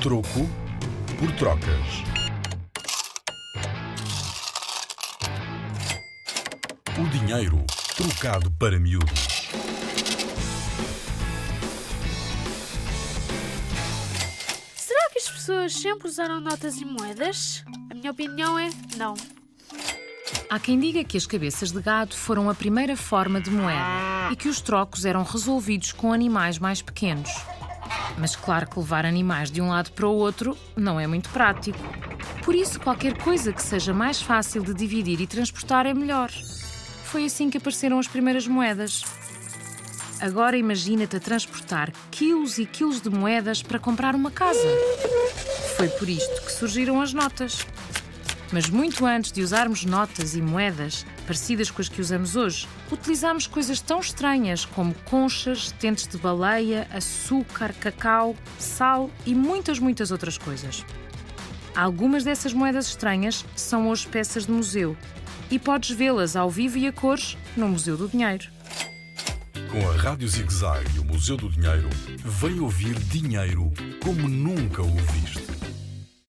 Troco por trocas. O dinheiro trocado para miúdos. Será que as pessoas sempre usaram notas e moedas? A minha opinião é não. Há quem diga que as cabeças de gado foram a primeira forma de moeda e que os trocos eram resolvidos com animais mais pequenos. Mas claro que levar animais de um lado para o outro não é muito prático. Por isso, qualquer coisa que seja mais fácil de dividir e transportar é melhor. Foi assim que apareceram as primeiras moedas. Agora imagina-te a transportar quilos e quilos de moedas para comprar uma casa. Foi por isto que surgiram as notas. Mas muito antes de usarmos notas e moedas parecidas com as que usamos hoje, utilizámos coisas tão estranhas como conchas, dentes de baleia, açúcar, cacau, sal e muitas, muitas outras coisas. Algumas dessas moedas estranhas são hoje peças de museu e podes vê-las ao vivo e a cores no Museu do Dinheiro. Com a Rádio Zig Zag e o Museu do Dinheiro, vem ouvir dinheiro como nunca o viste.